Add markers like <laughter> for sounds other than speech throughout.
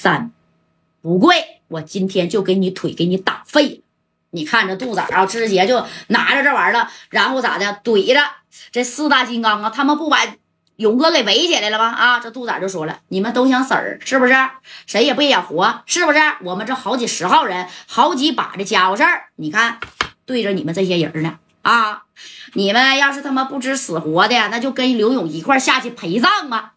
三，不跪，我今天就给你腿给你打废了。你看这肚子啊，直接就拿着这玩意儿了，然后咋的怼着这四大金刚啊，他们不把勇哥给围起来了吗？啊，这肚子就说了，你们都想死儿是不是？谁也不想活是不是？我们这好几十号人，好几把这家伙事儿，你看对着你们这些人呢啊！你们要是他妈不知死活的，那就跟刘勇一块下去陪葬吧。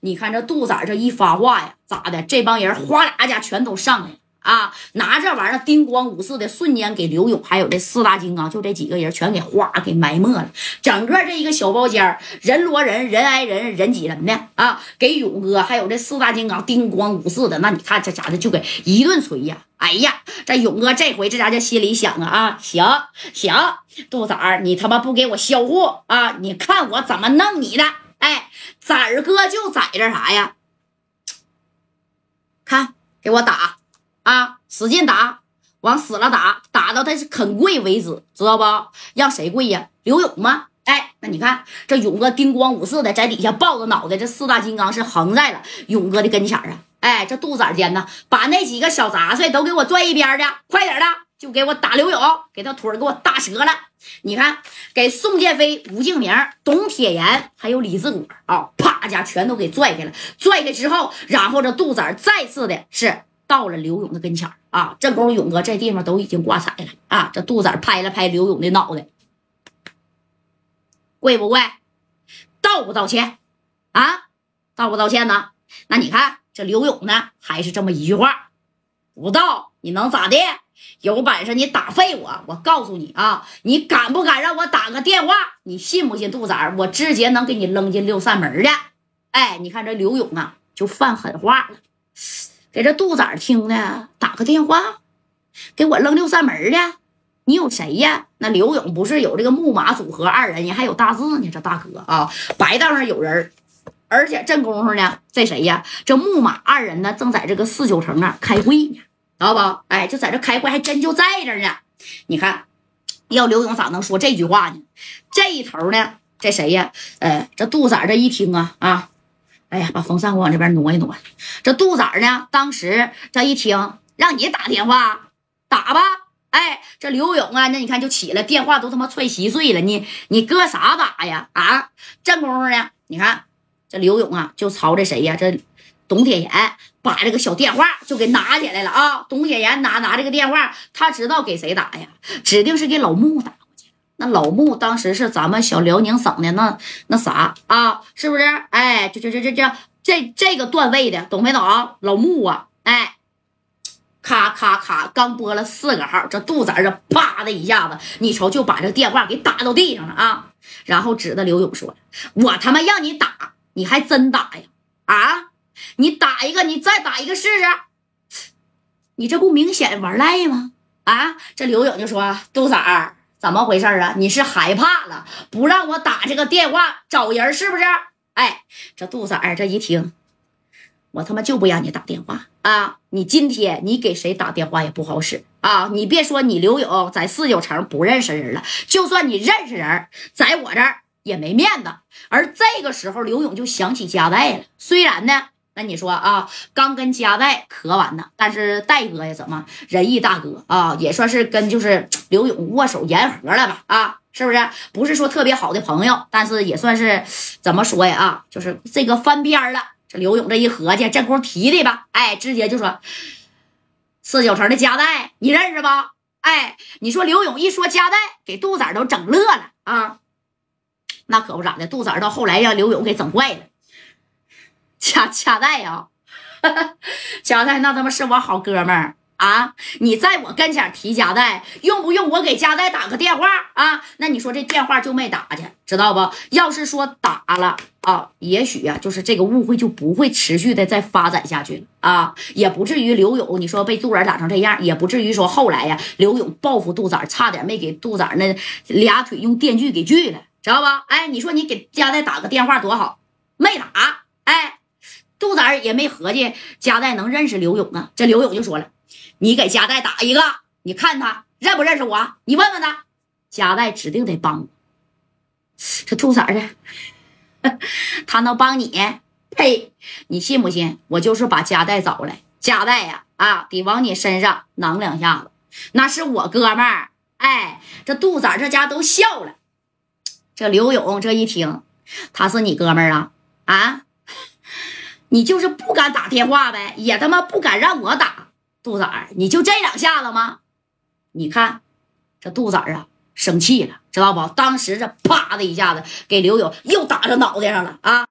你看这杜子这一发话呀，咋的？这帮人哗啦家全都上来了。啊！拿这玩意儿叮咣五四的，瞬间给刘勇还有这四大金刚，就这几个人全给哗给埋没了。整个这一个小包间人摞人，人挨人，人挤人的啊！给勇哥还有这四大金刚叮咣五四的，那你看这家的就给一顿锤呀！哎呀，这勇哥这回这家就心里想啊啊，行行，杜仔儿，你他妈不给我销户啊？你看我怎么弄你的！哎，崽儿哥就在这啥呀？看，给我打！啊，使劲打，往死了打，打到他是肯跪为止，知道不？让谁跪呀？刘勇吗？哎，那你看这勇哥叮咣五四的在底下抱着脑袋，这四大金刚是横在了勇哥的跟前啊！哎，这肚子间呢，把那几个小杂碎都给我拽一边去，快点的，就给我打刘勇，给他腿给我打折了。你看，给宋建飞、吴敬明、董铁岩还有李自果啊，啪家全都给拽开了。拽开之后，然后这杜子再次的是。到了刘勇的跟前啊，这功夫勇哥这地方都已经挂彩了啊！这杜子拍了拍刘勇的脑袋，跪不跪？道不道歉？啊？道不道歉呢？那你看这刘勇呢，还是这么一句话：不道你能咋的？有本事你打废我！我告诉你啊，你敢不敢让我打个电话？你信不信杜子我直接能给你扔进六扇门的？哎，你看这刘勇啊，就犯狠话了。给这杜仔听的，打个电话，给我扔六扇门的。你有谁呀？那刘勇不是有这个木马组合二人，你还有大字呢。这大哥啊，白道上有人，而且这功夫呢，这谁呀？这木马二人呢，正在这个四九城啊开会呢，知道不？哎，就在这开会，还真就在这呢。你看，要刘勇咋能说这句话呢？这一头呢，这谁呀？呃，这杜仔这一听啊啊。哎呀，把风扇我往这边挪一挪。这杜仔呢，当时这一听，让你打电话，打吧。哎，这刘勇啊，那你看就起来，电话都他妈踹稀碎了。你你搁啥打呀？啊，这功夫呢，你看这刘勇啊，就朝着谁呀？这董铁岩把这个小电话就给拿起来了啊。董铁岩拿拿这个电话，他知道给谁打呀？指定是给老穆打过去。那老穆当时是咱们小辽宁省的那那啥啊，是不是？哎，就就就就这这这个段位的，懂没懂？老穆啊，哎，咔咔咔，刚拨了四个号，这肚子这啪的一下子，你瞅就把这电话给打到地上了啊！然后指着刘勇说：“我他妈让你打，你还真打呀？啊，你打一个，你再打一个试试，你这不明显玩赖吗？啊！”这刘勇就说：“杜子儿。”怎么回事啊？你是害怕了，不让我打这个电话找人是不是？哎，这杜三儿这一听，我他妈就不让你打电话啊！你今天你给谁打电话也不好使啊！你别说你刘勇在四九城不认识人了，就算你认识人，在我这儿也没面子。而这个时候，刘勇就想起加代了，虽然呢。那你说啊，刚跟加代磕完呢，但是戴哥呀，怎么仁义大哥啊，也算是跟就是 <tsk> 刘勇握手言和了吧？啊，是不是？不是说特别好的朋友，但是也算是怎么说呀？啊，就是这个翻边了。这刘勇这一合计，这功提的吧？哎，直接就说四九城的加代，你认识吧？哎，你说刘勇一说加代，给杜仔都整乐了啊。那可不咋的，杜仔到后来让刘勇给整坏了。加加代呀，<laughs> 加代那他妈是我好哥们儿啊！你在我跟前提加代，用不用我给加代打个电话啊？那你说这电话就没打去，知道不？要是说打了啊，也许呀，就是这个误会就不会持续的再发展下去了啊，也不至于刘勇你说被杜仔打成这样，也不至于说后来呀，刘勇报复杜仔，差点没给杜仔那俩腿用电锯给锯了，知道吧？哎，你说你给加代打个电话多好，没打，哎。杜子儿也没合计加代能认识刘勇啊，这刘勇就说了：“你给加代打一个，你看他认不认识我？你问问他，加代指定得帮我。”这杜子儿的，<laughs> 他能帮你？呸！你信不信？我就是把加代找来，加代呀啊，得往你身上囊两下子。那是我哥们儿，哎，这杜仔这家都笑了。这刘勇这一听，他是你哥们儿啊啊，你就是不敢打电话呗，也他妈不敢让我打。杜仔，你就这两下子吗？你看这杜仔啊，生气了，知道不？当时这啪的一下子给刘勇又打上脑袋上了啊！